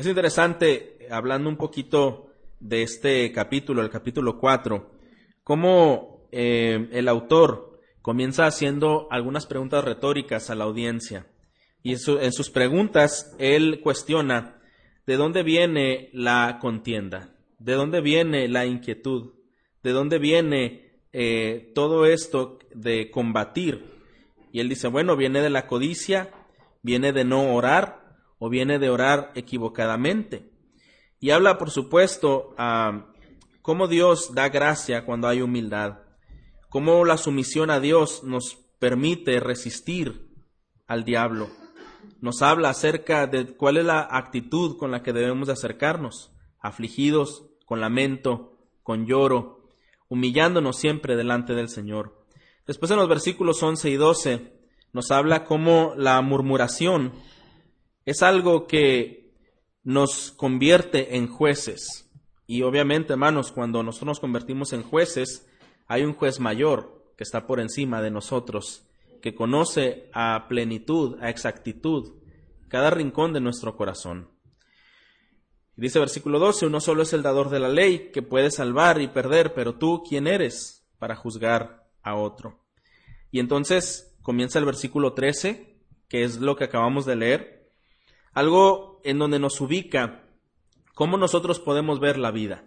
Es interesante, hablando un poquito de este capítulo, el capítulo 4, cómo eh, el autor comienza haciendo algunas preguntas retóricas a la audiencia. Y en sus preguntas él cuestiona de dónde viene la contienda, de dónde viene la inquietud, de dónde viene eh, todo esto de combatir. Y él dice, bueno, viene de la codicia, viene de no orar, o viene de orar equivocadamente. Y habla, por supuesto, a cómo Dios da gracia cuando hay humildad, cómo la sumisión a Dios nos permite resistir al diablo. Nos habla acerca de cuál es la actitud con la que debemos de acercarnos, afligidos, con lamento, con lloro, humillándonos siempre delante del Señor. Después en los versículos 11 y 12 nos habla cómo la murmuración es algo que nos convierte en jueces. Y obviamente, hermanos, cuando nosotros nos convertimos en jueces, hay un juez mayor que está por encima de nosotros, que conoce a plenitud, a exactitud, cada rincón de nuestro corazón. Dice versículo 12, uno solo es el dador de la ley, que puede salvar y perder, pero tú, ¿quién eres para juzgar a otro? Y entonces comienza el versículo 13, que es lo que acabamos de leer, algo en donde nos ubica cómo nosotros podemos ver la vida.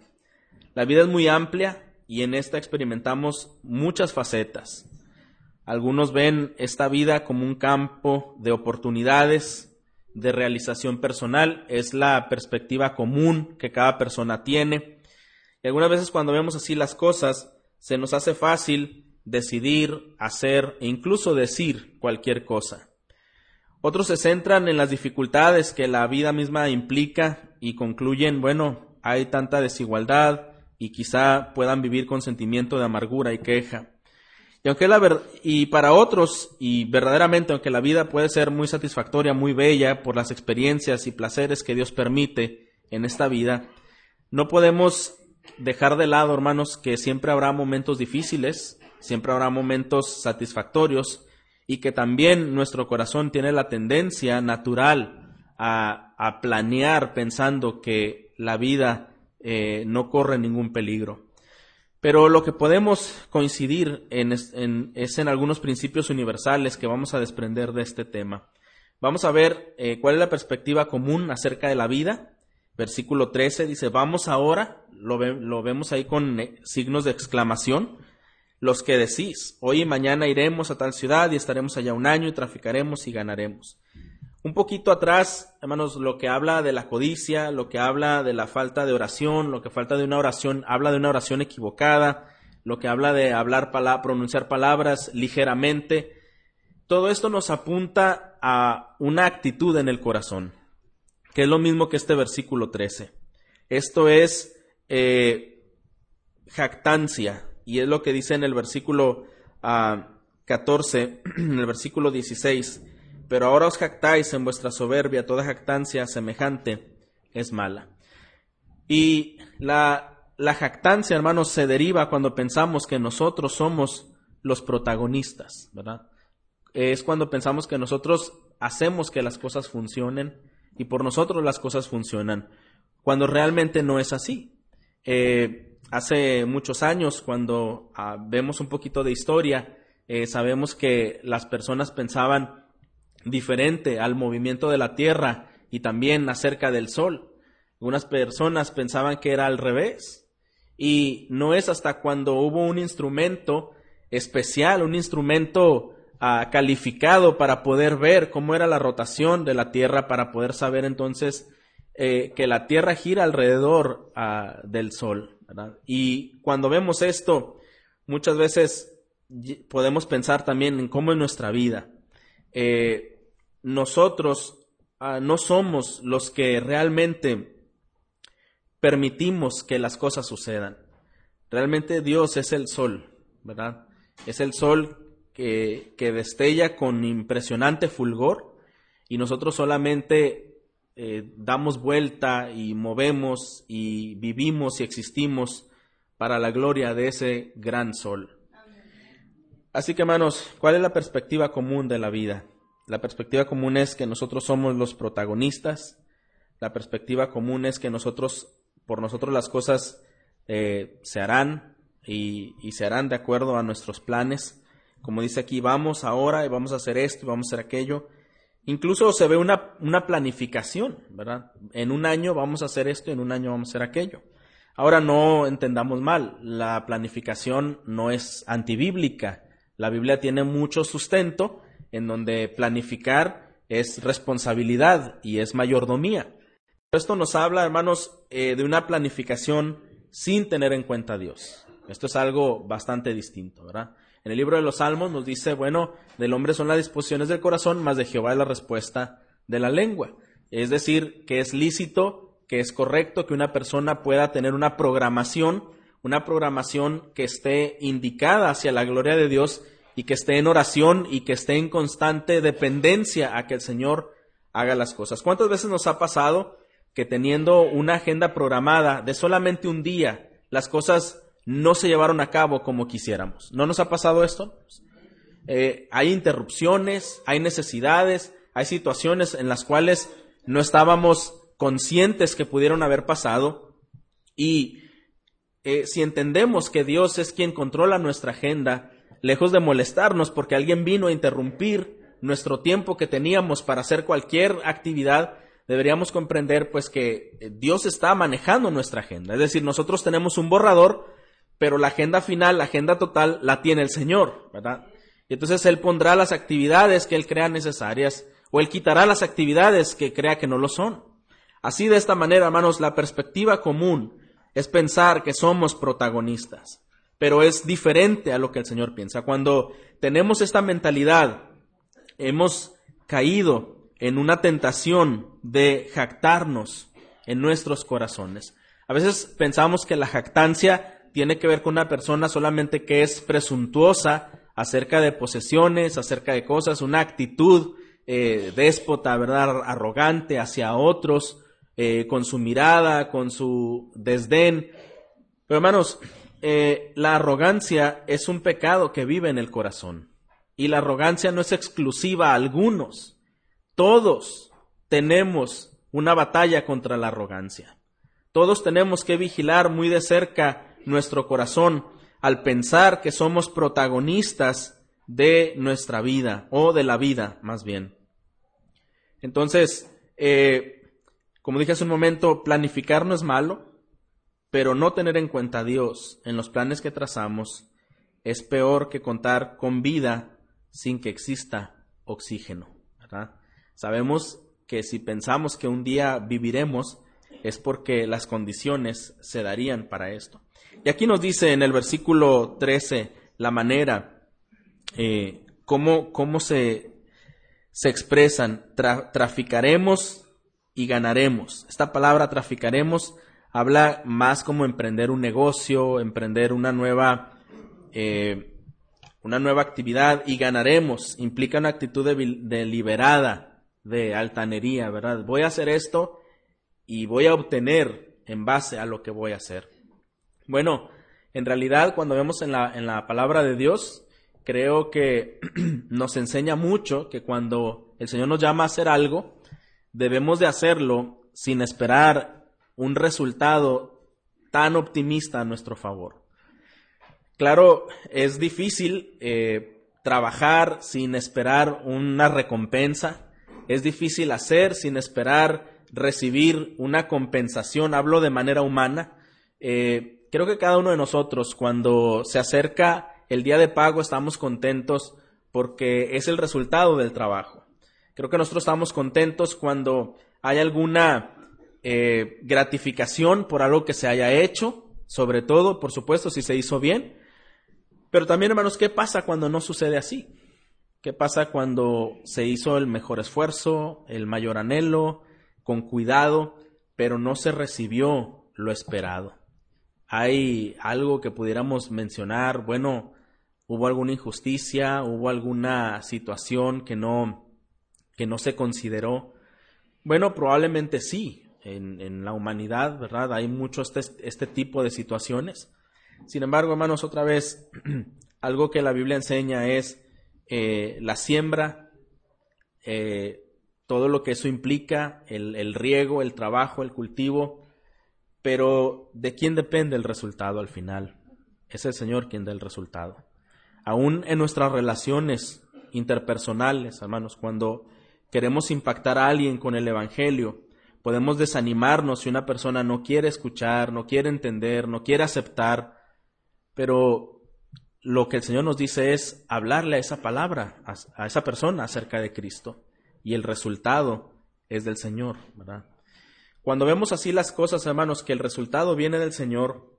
La vida es muy amplia y en esta experimentamos muchas facetas. Algunos ven esta vida como un campo de oportunidades, de realización personal, es la perspectiva común que cada persona tiene. Y algunas veces cuando vemos así las cosas, se nos hace fácil decidir, hacer e incluso decir cualquier cosa. Otros se centran en las dificultades que la vida misma implica y concluyen, bueno, hay tanta desigualdad y quizá puedan vivir con sentimiento de amargura y queja. Y aunque la y para otros, y verdaderamente aunque la vida puede ser muy satisfactoria, muy bella por las experiencias y placeres que Dios permite en esta vida, no podemos dejar de lado, hermanos, que siempre habrá momentos difíciles, siempre habrá momentos satisfactorios, y que también nuestro corazón tiene la tendencia natural a, a planear pensando que la vida eh, no corre ningún peligro. Pero lo que podemos coincidir en, es en algunos principios universales que vamos a desprender de este tema. Vamos a ver eh, cuál es la perspectiva común acerca de la vida. Versículo 13 dice, vamos ahora, lo, lo vemos ahí con eh, signos de exclamación, los que decís, hoy y mañana iremos a tal ciudad y estaremos allá un año y traficaremos y ganaremos. Un poquito atrás, hermanos, lo que habla de la codicia, lo que habla de la falta de oración, lo que falta de una oración, habla de una oración equivocada, lo que habla de hablar, pronunciar palabras ligeramente. Todo esto nos apunta a una actitud en el corazón, que es lo mismo que este versículo 13. Esto es eh, jactancia, y es lo que dice en el versículo 14, ah, en el versículo 16, pero ahora os jactáis en vuestra soberbia, toda jactancia semejante es mala. Y la, la jactancia, hermanos, se deriva cuando pensamos que nosotros somos los protagonistas, ¿verdad? Es cuando pensamos que nosotros hacemos que las cosas funcionen y por nosotros las cosas funcionan, cuando realmente no es así. Eh, hace muchos años, cuando ah, vemos un poquito de historia, eh, sabemos que las personas pensaban diferente al movimiento de la Tierra y también acerca del Sol. Algunas personas pensaban que era al revés. Y no es hasta cuando hubo un instrumento especial, un instrumento ah, calificado para poder ver cómo era la rotación de la Tierra, para poder saber entonces eh, que la Tierra gira alrededor ah, del Sol. Y cuando vemos esto, muchas veces podemos pensar también en cómo es nuestra vida. Eh, nosotros ah, no somos los que realmente permitimos que las cosas sucedan. Realmente Dios es el sol, ¿verdad? Es el sol que, que destella con impresionante fulgor y nosotros solamente eh, damos vuelta y movemos y vivimos y existimos para la gloria de ese gran sol. Así que hermanos, ¿cuál es la perspectiva común de la vida? La perspectiva común es que nosotros somos los protagonistas, La perspectiva común es que nosotros, por nosotros las cosas eh, se harán y, y, se harán de acuerdo a nuestros planes. Como dice aquí, vamos ahora y vamos a hacer esto y vamos a hacer aquello. Incluso se ve una, una planificación, ¿verdad? En un año vamos a hacer esto en un año vamos a hacer aquello. Ahora no entendamos mal, la planificación no es antibíblica. La Biblia tiene mucho sustento en donde planificar es responsabilidad y es mayordomía. Esto nos habla, hermanos, eh, de una planificación sin tener en cuenta a Dios. Esto es algo bastante distinto, ¿verdad? En el libro de los Salmos nos dice, bueno, del hombre son las disposiciones del corazón, más de Jehová es la respuesta de la lengua. Es decir, que es lícito, que es correcto que una persona pueda tener una programación, una programación que esté indicada hacia la gloria de Dios y que esté en oración y que esté en constante dependencia a que el Señor haga las cosas. ¿Cuántas veces nos ha pasado que teniendo una agenda programada de solamente un día, las cosas no se llevaron a cabo como quisiéramos. ¿No nos ha pasado esto? Eh, hay interrupciones, hay necesidades, hay situaciones en las cuales no estábamos conscientes que pudieron haber pasado y eh, si entendemos que Dios es quien controla nuestra agenda, lejos de molestarnos porque alguien vino a interrumpir nuestro tiempo que teníamos para hacer cualquier actividad, deberíamos comprender pues que Dios está manejando nuestra agenda. Es decir, nosotros tenemos un borrador pero la agenda final, la agenda total, la tiene el Señor, ¿verdad? Y entonces Él pondrá las actividades que Él crea necesarias o Él quitará las actividades que crea que no lo son. Así de esta manera, hermanos, la perspectiva común es pensar que somos protagonistas, pero es diferente a lo que el Señor piensa. Cuando tenemos esta mentalidad, hemos caído en una tentación de jactarnos en nuestros corazones. A veces pensamos que la jactancia tiene que ver con una persona solamente que es presuntuosa acerca de posesiones, acerca de cosas, una actitud eh, déspota, ¿verdad? Arrogante hacia otros, eh, con su mirada, con su desdén. Pero hermanos, eh, la arrogancia es un pecado que vive en el corazón. Y la arrogancia no es exclusiva a algunos. Todos tenemos una batalla contra la arrogancia. Todos tenemos que vigilar muy de cerca nuestro corazón al pensar que somos protagonistas de nuestra vida o de la vida más bien. Entonces, eh, como dije hace un momento, planificar no es malo, pero no tener en cuenta a Dios en los planes que trazamos es peor que contar con vida sin que exista oxígeno. Sabemos que si pensamos que un día viviremos es porque las condiciones se darían para esto. Y aquí nos dice en el versículo 13 la manera, eh, cómo, cómo se, se expresan, traficaremos y ganaremos. Esta palabra traficaremos habla más como emprender un negocio, emprender una nueva, eh, una nueva actividad y ganaremos. Implica una actitud deliberada de altanería, ¿verdad? Voy a hacer esto y voy a obtener en base a lo que voy a hacer. Bueno, en realidad cuando vemos en la, en la palabra de Dios, creo que nos enseña mucho que cuando el Señor nos llama a hacer algo, debemos de hacerlo sin esperar un resultado tan optimista a nuestro favor. Claro, es difícil eh, trabajar sin esperar una recompensa, es difícil hacer sin esperar recibir una compensación, hablo de manera humana. Eh, Creo que cada uno de nosotros, cuando se acerca el día de pago, estamos contentos porque es el resultado del trabajo. Creo que nosotros estamos contentos cuando hay alguna eh, gratificación por algo que se haya hecho, sobre todo, por supuesto, si se hizo bien. Pero también, hermanos, ¿qué pasa cuando no sucede así? ¿Qué pasa cuando se hizo el mejor esfuerzo, el mayor anhelo, con cuidado, pero no se recibió lo esperado? Hay algo que pudiéramos mencionar, bueno, hubo alguna injusticia, hubo alguna situación que no, que no se consideró. Bueno, probablemente sí, en, en la humanidad, ¿verdad? Hay mucho este, este tipo de situaciones. Sin embargo, hermanos, otra vez, algo que la Biblia enseña es eh, la siembra eh, todo lo que eso implica, el, el riego, el trabajo, el cultivo, pero ¿de quién depende el resultado al final? Es el Señor quien da el resultado. Aún en nuestras relaciones interpersonales, hermanos, cuando queremos impactar a alguien con el Evangelio, podemos desanimarnos si una persona no quiere escuchar, no quiere entender, no quiere aceptar, pero lo que el Señor nos dice es hablarle a esa palabra, a, esa persona acerca de Cristo, y el resultado es del Señor, ¿verdad? Cuando vemos así las cosas, hermanos, que el resultado viene del Señor,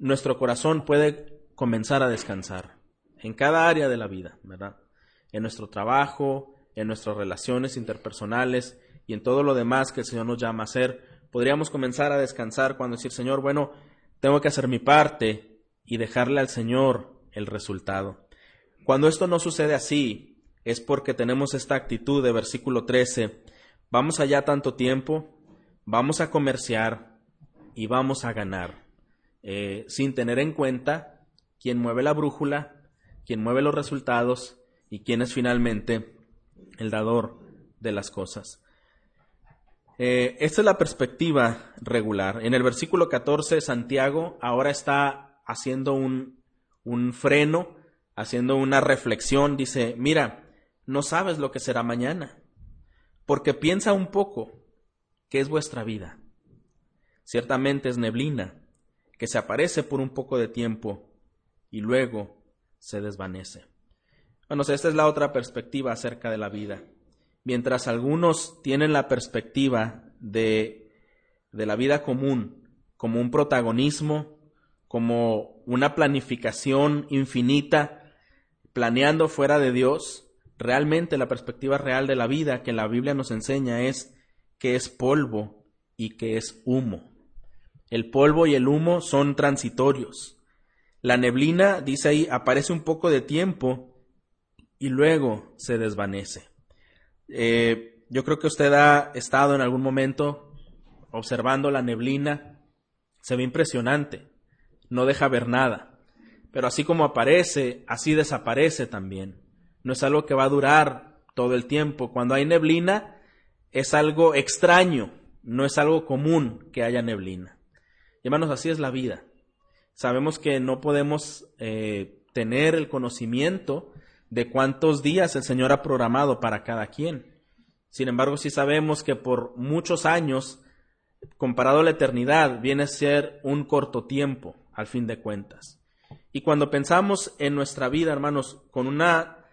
nuestro corazón puede comenzar a descansar en cada área de la vida, ¿verdad? En nuestro trabajo, en nuestras relaciones interpersonales y en todo lo demás que el Señor nos llama a hacer, podríamos comenzar a descansar cuando decir, Señor, bueno, tengo que hacer mi parte y dejarle al Señor el resultado. Cuando esto no sucede así, es porque tenemos esta actitud de versículo 13, vamos allá tanto tiempo, vamos a comerciar y vamos a ganar, eh, sin tener en cuenta quién mueve la brújula, quién mueve los resultados y quién es finalmente el dador de las cosas. Eh, esta es la perspectiva regular. En el versículo 14, Santiago ahora está haciendo un, un freno, haciendo una reflexión. Dice, mira, no sabes lo que será mañana, porque piensa un poco es vuestra vida. Ciertamente es neblina, que se aparece por un poco de tiempo y luego se desvanece. Bueno, esta es la otra perspectiva acerca de la vida. Mientras algunos tienen la perspectiva de, de la vida común como un protagonismo, como una planificación infinita, planeando fuera de Dios, realmente la perspectiva real de la vida que la Biblia nos enseña es que es polvo y que es humo. El polvo y el humo son transitorios. La neblina, dice ahí, aparece un poco de tiempo y luego se desvanece. Eh, yo creo que usted ha estado en algún momento observando la neblina. Se ve impresionante. No deja ver nada. Pero así como aparece, así desaparece también. No es algo que va a durar todo el tiempo. Cuando hay neblina, es algo extraño. No es algo común que haya neblina. hermanos, así es la vida. Sabemos que no podemos eh, tener el conocimiento de cuántos días el Señor ha programado para cada quien. Sin embargo, sí sabemos que por muchos años, comparado a la eternidad, viene a ser un corto tiempo, al fin de cuentas. Y cuando pensamos en nuestra vida, hermanos, con una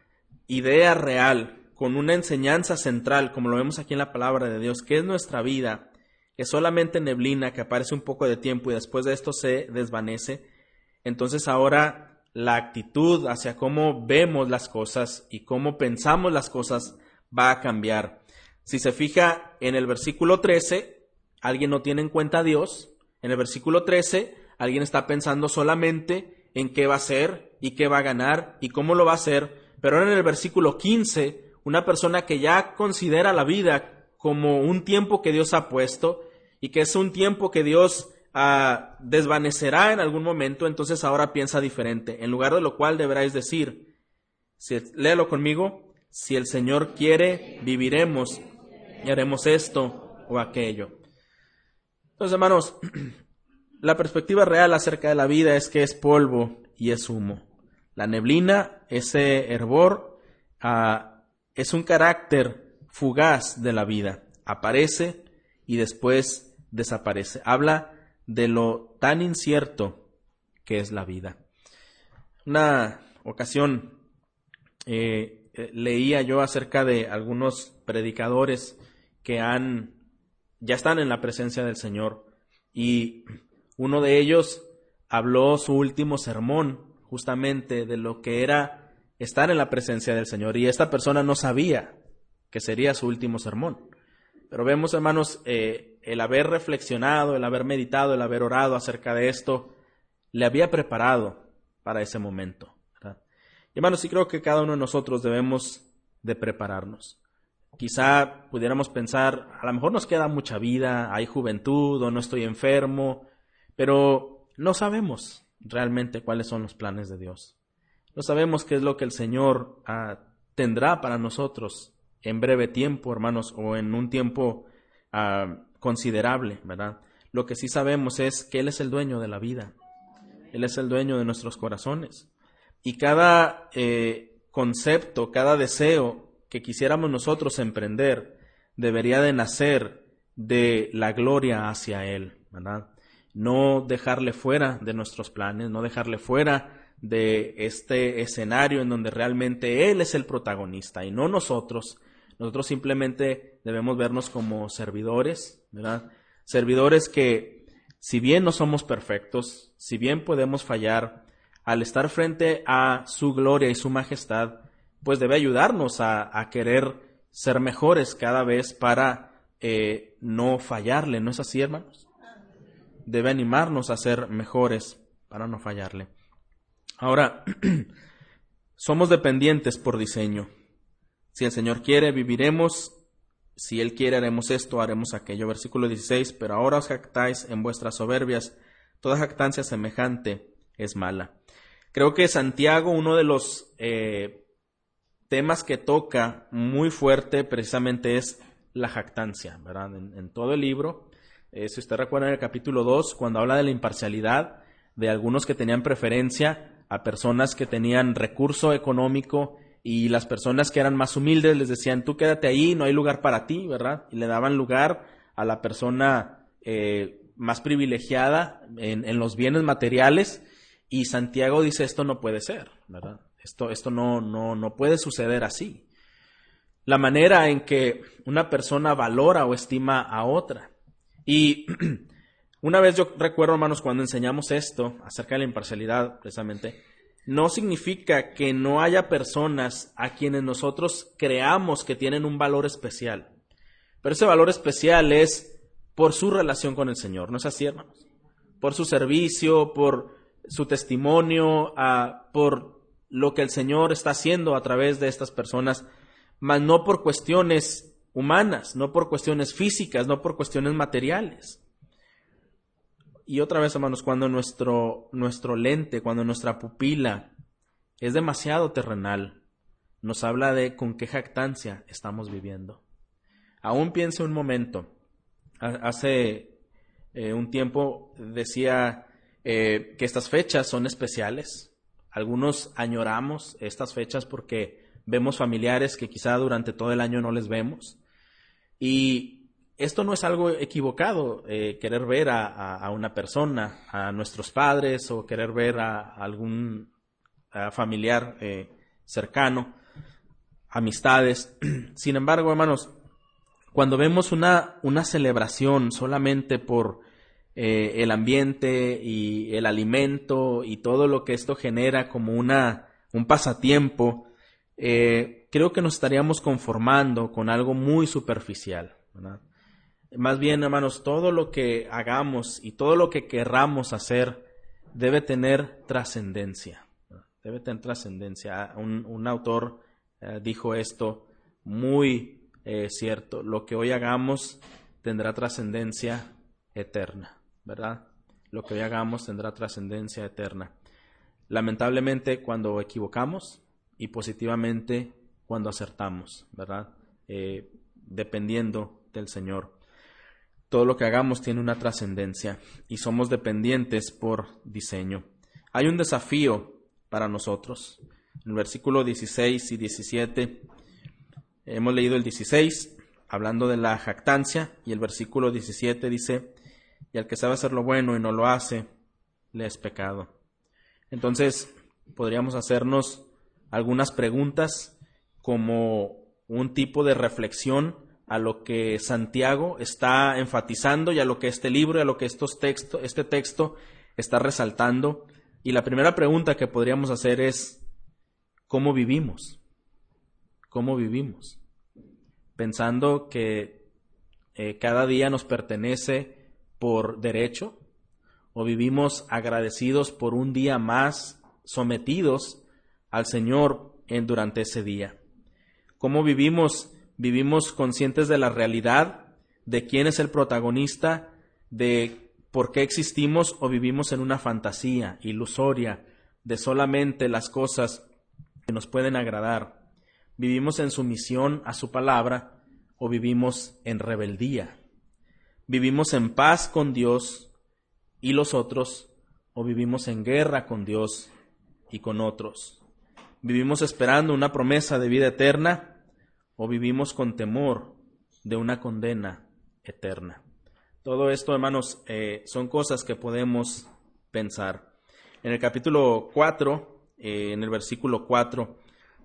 idea real, con una enseñanza central, como lo vemos aquí en la palabra de Dios, que es nuestra vida, que solamente neblina, que aparece un poco de tiempo y después de esto se desvanece, entonces ahora la actitud hacia cómo vemos las cosas y cómo pensamos las cosas va a cambiar. Si se fija en el versículo 13, alguien no tiene en cuenta a Dios. En el versículo 13, alguien está pensando solamente en qué va a hacer y qué va a ganar y cómo lo va a hacer. Pero ahora en el versículo 15, una persona que ya considera la vida como un tiempo que Dios ha puesto y que es un tiempo que Dios Ah, desvanecerá en algún momento, entonces ahora piensa diferente. En lugar de lo cual deberáis decir, si, léalo conmigo, si el Señor quiere, viviremos y haremos esto o aquello. Entonces, hermanos, la perspectiva real acerca de la vida es que es polvo y es humo. La neblina, ese hervor, ah, es un carácter fugaz de la vida. Aparece y después desaparece. Habla de lo tan incierto que es la vida. Una ocasión eh, leía yo acerca de algunos predicadores que han ya están en la presencia del Señor y uno de ellos habló su último sermón justamente de lo que era estar en la presencia del Señor y esta persona no sabía que sería su último sermón. Pero vemos, hermanos, eh, el haber reflexionado, el haber meditado, el haber orado acerca de esto, le había preparado para ese momento. Y hermanos, sí creo que cada uno de nosotros debemos de prepararnos. Quizá pudiéramos pensar, a lo mejor nos queda mucha vida, hay juventud o no estoy enfermo, pero no sabemos realmente cuáles son los planes de Dios. No sabemos qué es lo que el Señor ah, tendrá para nosotros en breve tiempo, hermanos, o en un tiempo ah, considerable, ¿verdad? Lo que sí sabemos es que Él es el dueño de la vida. Él es el dueño de nuestros corazones. Y cada eh, concepto, cada deseo que quisiéramos nosotros emprender debería de nacer de la gloria hacia Él, ¿verdad? No dejarle fuera de nuestros planes, no dejarle fuera de este escenario en donde realmente Él es el protagonista y no nosotros. Nosotros simplemente debemos vernos como servidores, ¿verdad? Servidores que, si bien no somos perfectos, si bien podemos fallar, al estar frente a su gloria y su majestad, pues debe ayudarnos a, querer ser mejores cada vez para eh, no fallarle, ¿no es así, hermanos? Debe animarnos a ser mejores para no fallarle. Ahora, somos dependientes por diseño. Si el Señor quiere, viviremos. Si Él quiere, haremos esto, haremos aquello. Versículo 16. Pero ahora os jactáis en vuestras soberbias. Toda jactancia semejante es mala. Creo que Santiago, uno de los eh, temas que toca muy fuerte precisamente es la jactancia, ¿verdad? En, todo el libro. Eh, si usted recuerda en el capítulo 2, cuando habla de la imparcialidad de algunos que tenían preferencia a personas que tenían recurso económico y las personas que eran más humildes les decían, tú quédate ahí, no hay lugar para ti, ¿verdad? Y le daban lugar a la persona eh, más privilegiada en, en, los bienes materiales y Santiago dice, esto no puede ser, ¿verdad? Esto, esto no, no, no puede suceder así. La manera en que una persona valora o estima a otra. Y una vez yo recuerdo, hermanos, cuando enseñamos esto acerca de la imparcialidad, precisamente, no significa que no haya personas a quienes nosotros creamos que tienen un valor especial. Pero ese valor especial es por su relación con el Señor, ¿no es así, hermanos? Por su servicio, por su testimonio, ah, por lo que el Señor está haciendo a través de estas personas, mas no por cuestiones humanas, no por cuestiones físicas, no por cuestiones materiales. Y otra vez, hermanos, cuando nuestro, nuestro lente, cuando nuestra pupila es demasiado terrenal, nos habla de con qué jactancia estamos viviendo. Aún piense un momento. Hace eh, un tiempo decía eh, que estas fechas son especiales. Algunos añoramos estas fechas porque vemos familiares que quizá durante todo el año no les vemos. Y esto no es algo equivocado, eh, querer ver a, una persona, a nuestros padres o querer ver a, algún familiar eh, cercano, amistades. Sin embargo, hermanos, cuando vemos una, una celebración solamente por eh, el ambiente y el alimento y todo lo que esto genera como una, un pasatiempo, creo que nos estaríamos conformando con algo muy superficial. ¿verdad? Más bien, hermanos, todo lo que hagamos y todo lo que querramos hacer debe tener trascendencia. Debe tener trascendencia. Un, autor eh, dijo esto muy eh, cierto. Lo que hoy hagamos tendrá trascendencia eterna, ¿verdad? Lo que hoy hagamos tendrá trascendencia eterna. Lamentablemente, cuando equivocamos y positivamente cuando acertamos, ¿verdad? Eh, dependiendo del Señor todo lo que hagamos tiene una trascendencia y somos dependientes por diseño. Hay un desafío para nosotros. En el versículo 16 y 17 hemos leído el 16 hablando de la jactancia y el versículo 17 dice, y al que sabe hacer lo bueno y no lo hace, le es pecado. Entonces, podríamos hacernos algunas preguntas como un tipo de reflexión a lo que Santiago está enfatizando y a lo que este libro y a lo que estos texto, este texto está resaltando. Y la primera pregunta que podríamos hacer es, ¿cómo vivimos? ¿Cómo vivimos? Pensando que eh, cada día nos pertenece por derecho o vivimos agradecidos por un día más sometidos al Señor en, durante ese día. ¿Cómo vivimos vivimos conscientes de la realidad, de quién es el protagonista, de por qué existimos o vivimos en una fantasía ilusoria de solamente las cosas que nos pueden agradar. ¿Vivimos en sumisión a su palabra o vivimos en rebeldía? ¿Vivimos en paz con Dios y los otros o vivimos en guerra con Dios y con otros? ¿Vivimos esperando una promesa de vida eterna o vivimos con temor de una condena eterna? Todo esto, hermanos, eh, son cosas que podemos pensar. En el capítulo 4, eh, en el versículo 4,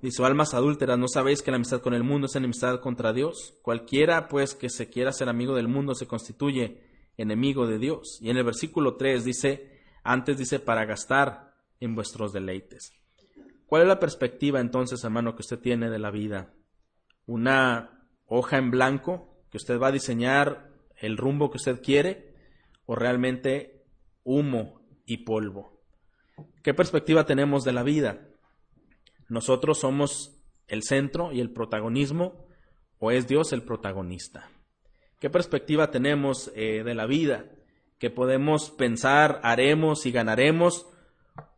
dice, almas adúlteras, ¿no sabéis que la amistad con el mundo es enemistad contra Dios? Cualquiera, pues, que se quiera ser amigo del mundo se constituye enemigo de Dios. Y en el versículo 3 dice, antes dice, para gastar en vuestros deleites. ¿Cuál es la perspectiva entonces, hermano, que usted tiene de la vida? ¿Una hoja en blanco que usted va a diseñar el rumbo que usted quiere o realmente humo y polvo? ¿Qué perspectiva tenemos de la vida? ¿Nosotros somos el centro y el protagonismo o es Dios el protagonista? ¿Qué perspectiva tenemos eh, de la vida? ¿Que podemos pensar, haremos y ganaremos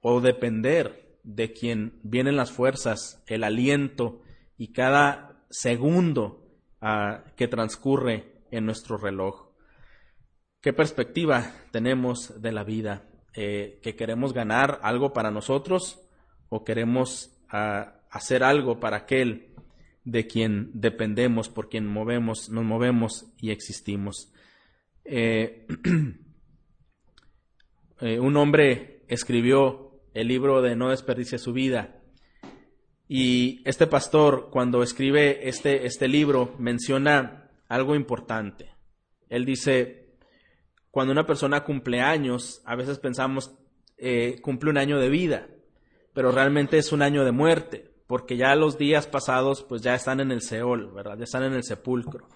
o depender de quien vienen las fuerzas, el aliento y cada segundo ah, que transcurre en nuestro reloj? ¿Qué perspectiva tenemos de la vida? Eh, ¿Que queremos ganar algo para nosotros o queremos ah, hacer algo para aquel de quien dependemos, por quien movemos, nos movemos y existimos? Eh, eh, un hombre escribió el libro de No desperdicie su vida. Y este pastor, cuando escribe este, este libro, menciona algo importante. Él dice, cuando una persona cumple años, a veces pensamos, eh, cumple un año de vida, pero realmente es un año de muerte, porque ya los días pasados, pues ya están en el Seol, ¿verdad? Ya están en el sepulcro.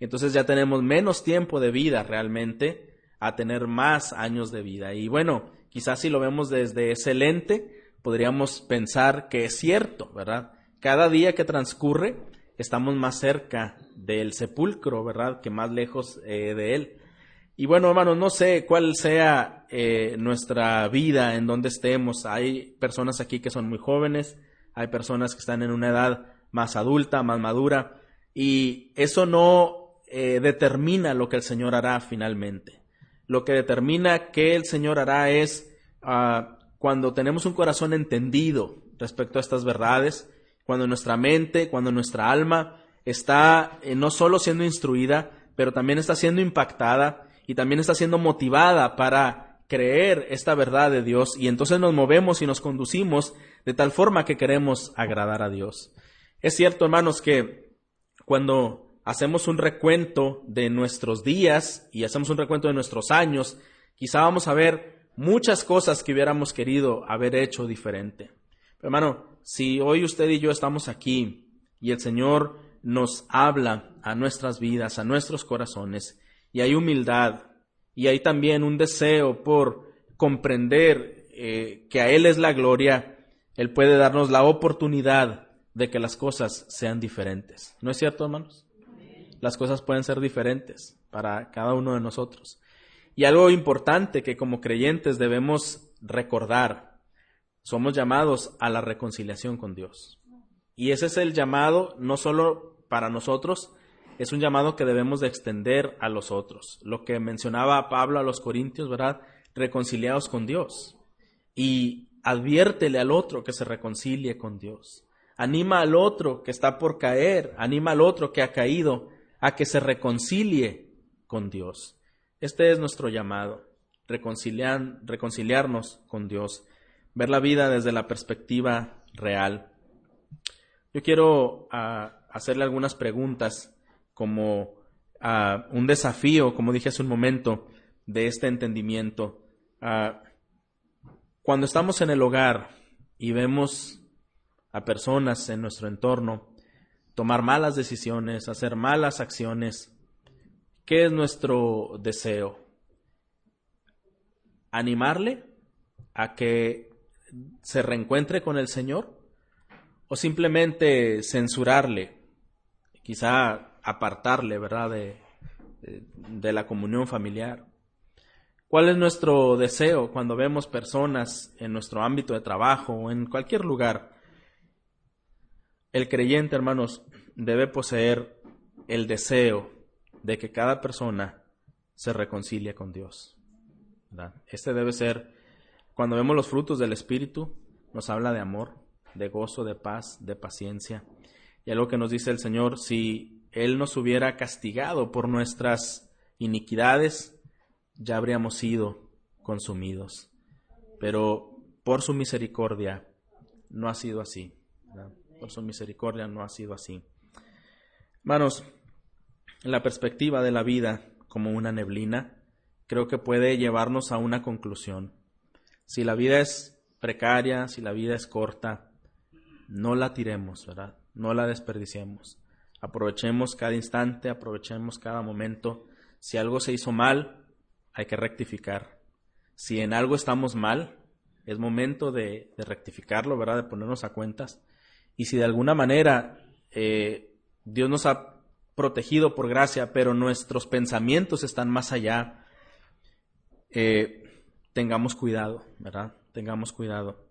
Entonces ya tenemos menos tiempo de vida realmente a tener más años de vida. Y bueno, quizás si lo vemos desde ese lente, podríamos pensar que es cierto, ¿verdad? Cada día que transcurre, estamos más cerca del sepulcro, ¿verdad? Que más lejos eh, de él. Y bueno, hermanos, no sé cuál sea eh, nuestra vida, en donde estemos. Hay personas aquí que son muy jóvenes, hay personas que están en una edad más adulta, más madura, y eso no eh, determina lo que el Señor hará finalmente. Lo que determina que el Señor hará es ah, cuando tenemos un corazón entendido respecto a estas verdades, cuando nuestra mente, cuando nuestra alma está eh, no solo siendo instruida, pero también está siendo impactada y también está siendo motivada para creer esta verdad de Dios y entonces nos movemos y nos conducimos de tal forma que queremos agradar a Dios. Es cierto, hermanos, que cuando hacemos un recuento de nuestros días y hacemos un recuento de nuestros años, quizá vamos a ver muchas cosas que hubiéramos querido haber hecho diferente. Pero, hermano, si hoy usted y yo estamos aquí y el Señor nos habla a nuestras vidas, a nuestros corazones, y hay humildad y hay también un deseo por comprender eh, que a Él es la gloria, Él puede darnos la oportunidad de que las cosas sean diferentes. ¿No es cierto, hermanos? Las cosas pueden ser diferentes para cada uno de nosotros. Y algo importante que como creyentes debemos recordar, somos llamados a la reconciliación con Dios. Y ese es el llamado no solo para nosotros, es un llamado que debemos de extender a los otros. Lo que mencionaba Pablo a los Corintios, ¿verdad? Reconciliados con Dios. Y adviértele al otro que se reconcilie con Dios. Anima al otro que está por caer, anima al otro que ha caído a que se reconcilie con Dios. Este es nuestro llamado, reconciliar, reconciliarnos con Dios, ver la vida desde la perspectiva real. Yo quiero ah, hacerle algunas preguntas como ah, un desafío, como dije hace un momento, de este entendimiento. Ah, cuando estamos en el hogar y vemos a personas en nuestro entorno tomar malas decisiones, hacer malas acciones, ¿qué es nuestro deseo? ¿Animarle a que se reencuentre con el Señor? ¿O simplemente censurarle? Quizá apartarle, ¿verdad?, de, de, la comunión familiar. ¿Cuál es nuestro deseo cuando vemos personas en nuestro ámbito de trabajo o en cualquier lugar El creyente, hermanos, debe poseer el deseo de que cada persona se reconcilie con Dios. Este debe ser, cuando vemos los frutos del Espíritu, nos habla de amor, de gozo, de paz, de paciencia. Y algo que nos dice el Señor, si Él nos hubiera castigado por nuestras iniquidades, ya habríamos sido consumidos. Pero por su misericordia no ha sido así. Por su misericordia no ha sido así. Hermanos, la perspectiva de la vida como una neblina creo que puede llevarnos a una conclusión. Si la vida es precaria, si la vida es corta, no la tiremos, ¿verdad? No la desperdiciemos. Aprovechemos cada instante, aprovechemos cada momento. Si algo se hizo mal, hay que rectificar. Si en algo estamos mal, es momento de, rectificarlo, ¿verdad? De ponernos a cuentas. Y si de alguna manera eh, Dios nos ha protegido por gracia, pero nuestros pensamientos están más allá, eh, tengamos cuidado, ¿verdad? Tengamos cuidado.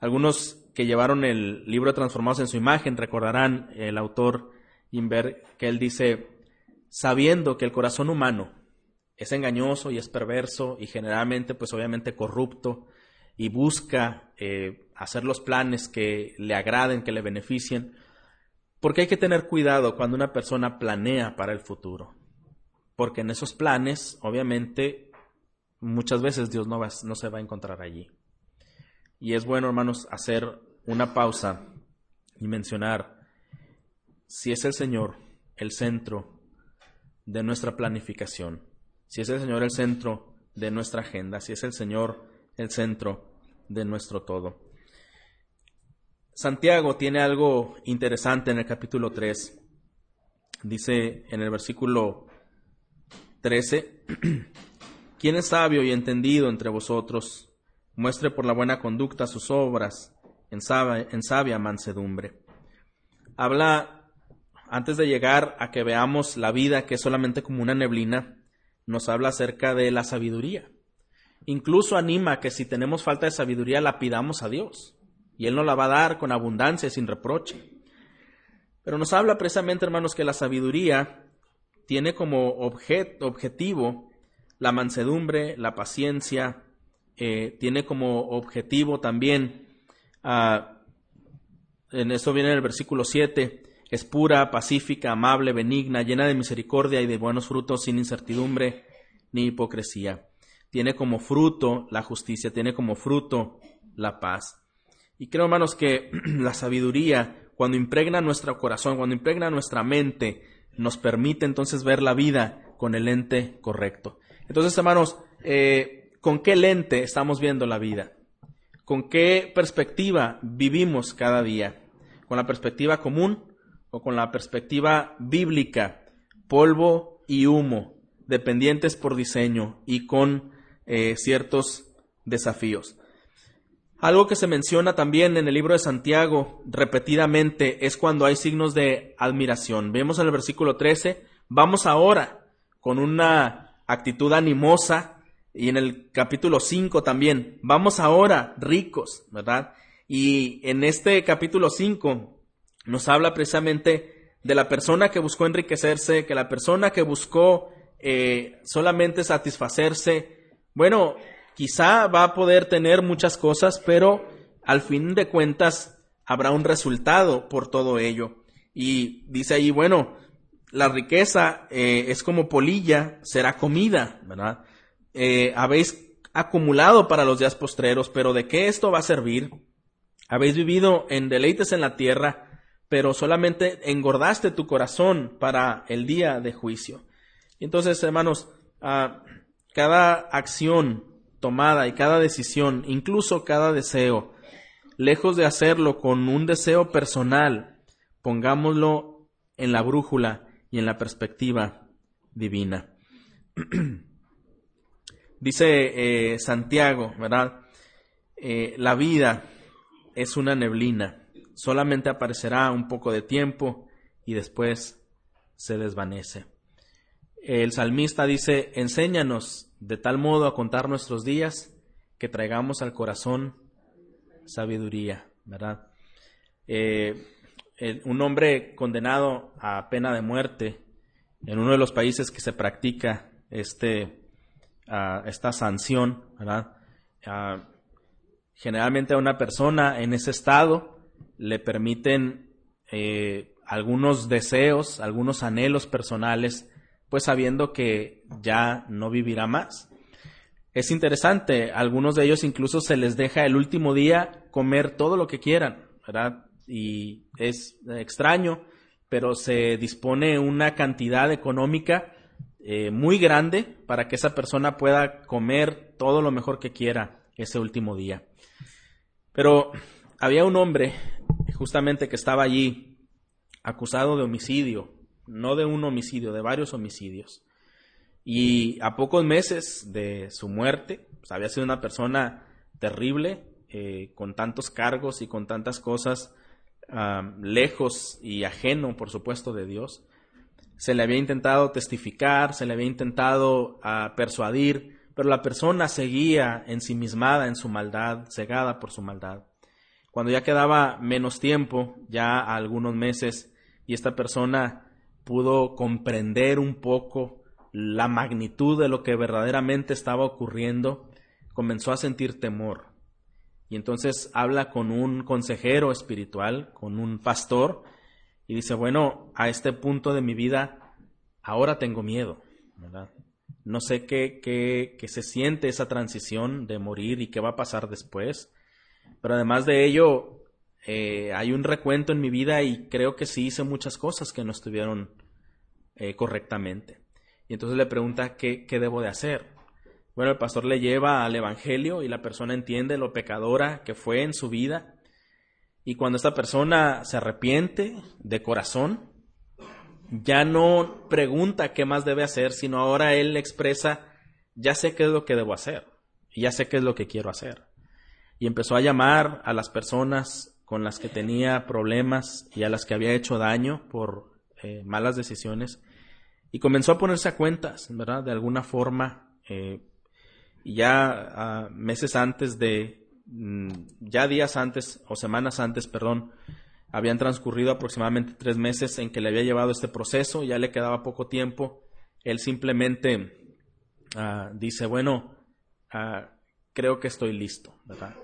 Algunos que llevaron el libro Transformados en su imagen recordarán el autor Inver que él dice, sabiendo que el corazón humano es engañoso y es perverso y generalmente pues obviamente corrupto y busca eh, hacer los planes que le agraden, que le beneficien, porque hay que tener cuidado cuando una persona planea para el futuro. Porque en esos planes, obviamente, muchas veces Dios no, va, no se va a encontrar allí. Y es bueno, hermanos, hacer una pausa y mencionar si es el Señor el centro de nuestra planificación, si es el Señor el centro de nuestra agenda, si es el Señor el centro de nuestro todo. Santiago tiene algo interesante en el capítulo 3. Dice en el versículo 13, ¿quién es sabio y entendido entre vosotros? Muestre por la buena conducta sus obras en sabia, en sabia mansedumbre. Habla, antes de llegar a que veamos la vida que es solamente como una neblina, nos habla acerca de la sabiduría. Incluso anima que si tenemos falta de sabiduría la pidamos a Dios y Él nos la va a dar con abundancia, sin reproche. Pero nos habla precisamente, hermanos, que la sabiduría tiene como objetivo la mansedumbre, la paciencia, eh, tiene como objetivo también, ah, en esto viene el versículo 7, es pura, pacífica, amable, benigna, llena de misericordia y de buenos frutos, sin incertidumbre ni hipocresía. Tiene como fruto la justicia, tiene como fruto la paz. Y creo, hermanos, que la sabiduría, cuando impregna nuestro corazón, cuando impregna nuestra mente, nos permite entonces ver la vida con el lente correcto. Entonces, hermanos, eh, ¿con qué lente estamos viendo la vida? ¿Con qué perspectiva vivimos cada día? ¿Con la perspectiva común o con la perspectiva bíblica? Polvo y humo, dependientes por diseño y con eh, ciertos desafíos. Algo que se menciona también en el libro de Santiago repetidamente es cuando hay signos de admiración. Vemos en el versículo 13, vamos ahora con una actitud animosa y en el capítulo 5 también, vamos ahora ricos, ¿verdad? Y en este capítulo 5 nos habla precisamente de la persona que buscó enriquecerse, que la persona que buscó eh, solamente satisfacerse. Bueno, Quizá va a poder tener muchas cosas, pero al fin de cuentas habrá un resultado por todo ello. Y dice ahí, bueno, la riqueza eh, es como polilla, será comida, ¿verdad? Eh, habéis acumulado para los días postreros, pero ¿de qué esto va a servir? Habéis vivido en deleites en la tierra, pero solamente engordaste tu corazón para el día de juicio. Entonces, hermanos, ah, cada acción tomada y cada decisión, incluso cada deseo, lejos de hacerlo con un deseo personal, pongámoslo en la brújula y en la perspectiva divina. Dice eh, Santiago, ¿verdad? Eh, la vida es una neblina, solamente aparecerá un poco de tiempo y después se desvanece. El salmista dice, enséñanos de tal modo a contar nuestros días que traigamos al corazón sabiduría, ¿verdad? Eh, un hombre condenado a pena de muerte en uno de los países que se practica este, esta sanción, ¿verdad? generalmente a una persona en ese estado le permiten eh, algunos deseos, algunos anhelos personales, pues sabiendo que ya no vivirá más. Es interesante, algunos de ellos incluso se les deja el último día comer todo lo que quieran, ¿verdad? Y es extraño, pero se dispone una cantidad económica eh, muy grande para que esa persona pueda comer todo lo mejor que quiera ese último día. Pero había un hombre justamente que estaba allí acusado de homicidio, no de un homicidio, de varios homicidios. Y a pocos meses de su muerte, pues, había sido una persona terrible, eh, con tantos cargos y con tantas cosas, ah, lejos y ajeno, por supuesto, de Dios se le había intentado testificar, se le había intentado ah, persuadir, pero la persona seguía ensimismada en su maldad, cegada por su maldad. Cuando ya quedaba menos tiempo, ya algunos meses, y esta persona pudo comprender un poco la magnitud de lo que verdaderamente estaba ocurriendo, comenzó a sentir temor. Y entonces habla con un consejero espiritual, con un pastor, y dice, bueno, a este punto de mi vida, ahora tengo miedo. No sé qué, qué, qué se siente esa transición de morir y qué va a pasar después, pero además de ello, eh, hay un recuento en mi vida y creo que sí hice muchas cosas que no estuvieron eh, correctamente. Y entonces le pregunta qué, qué debo de hacer. Bueno, el pastor le lleva al Evangelio y la persona entiende lo pecadora que fue en su vida y cuando esta persona se arrepiente de corazón, ya no pregunta qué más debe hacer, sino ahora él expresa, ya sé qué es lo que debo hacer, y ya sé qué es lo que quiero hacer. Y empezó a llamar a las personas con las que tenía problemas y a las que había hecho daño por eh, malas decisiones, y comenzó a ponerse a cuentas, ¿verdad? De alguna forma, eh, y ya ah, meses antes de Mm, ya días antes o semanas antes, perdón, habían transcurrido aproximadamente tres meses en que le había llevado este proceso, ya le quedaba poco tiempo. Él simplemente ah, dice, bueno, ah, creo que estoy listo, ¿verdad?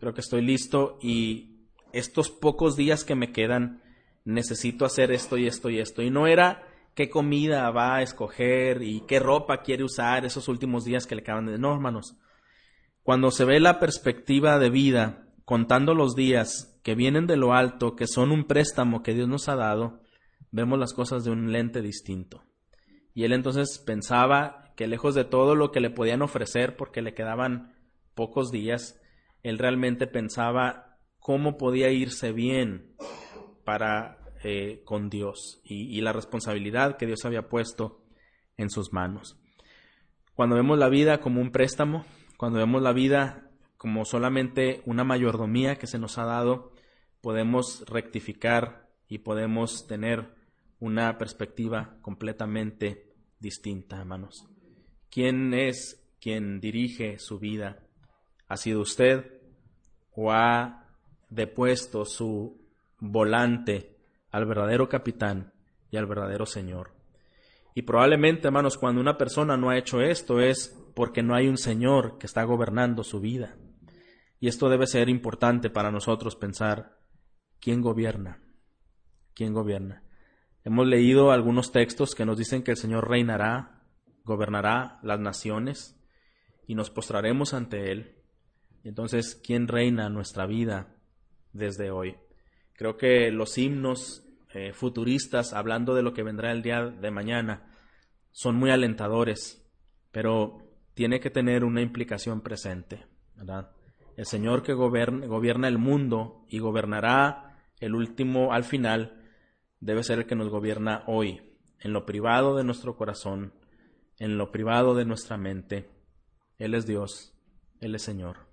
Creo que estoy listo y estos pocos días que me quedan necesito hacer esto y esto y esto. Y no era qué comida va a escoger y qué ropa quiere usar esos últimos días que le quedan de... No, hermanos, cuando se ve la perspectiva de vida, contando los días que vienen de lo alto, que son un préstamo que Dios nos ha dado, vemos las cosas de un lente distinto. Y él entonces pensaba que lejos de todo lo que le podían ofrecer, porque le quedaban pocos días, él realmente pensaba cómo podía irse bien para eh, con Dios y, la responsabilidad que Dios había puesto en sus manos. Cuando vemos la vida como un préstamo, cuando vemos la vida como solamente una mayordomía que se nos ha dado, podemos rectificar y podemos tener una perspectiva completamente distinta, hermanos. ¿Quién es quien dirige su vida? ¿Ha sido usted o ha depuesto su volante al verdadero capitán y al verdadero Señor? Y probablemente, hermanos, cuando una persona no ha hecho esto es porque no hay un Señor que está gobernando su vida. Y esto debe ser importante para nosotros pensar, ¿quién gobierna? ¿Quién gobierna? Hemos leído algunos textos que nos dicen que el Señor reinará, gobernará las naciones y nos postraremos ante Él. Entonces, ¿quién reina nuestra vida desde hoy? Creo que los himnos eh, futuristas, hablando de lo que vendrá el día de mañana, son muy alentadores, pero tiene que tener una implicación presente, ¿verdad? El Señor que gobierna, gobierna el mundo y gobernará el último al final, debe ser el que nos gobierna hoy, en lo privado de nuestro corazón, en lo privado de nuestra mente. Él es Dios, Él es Señor.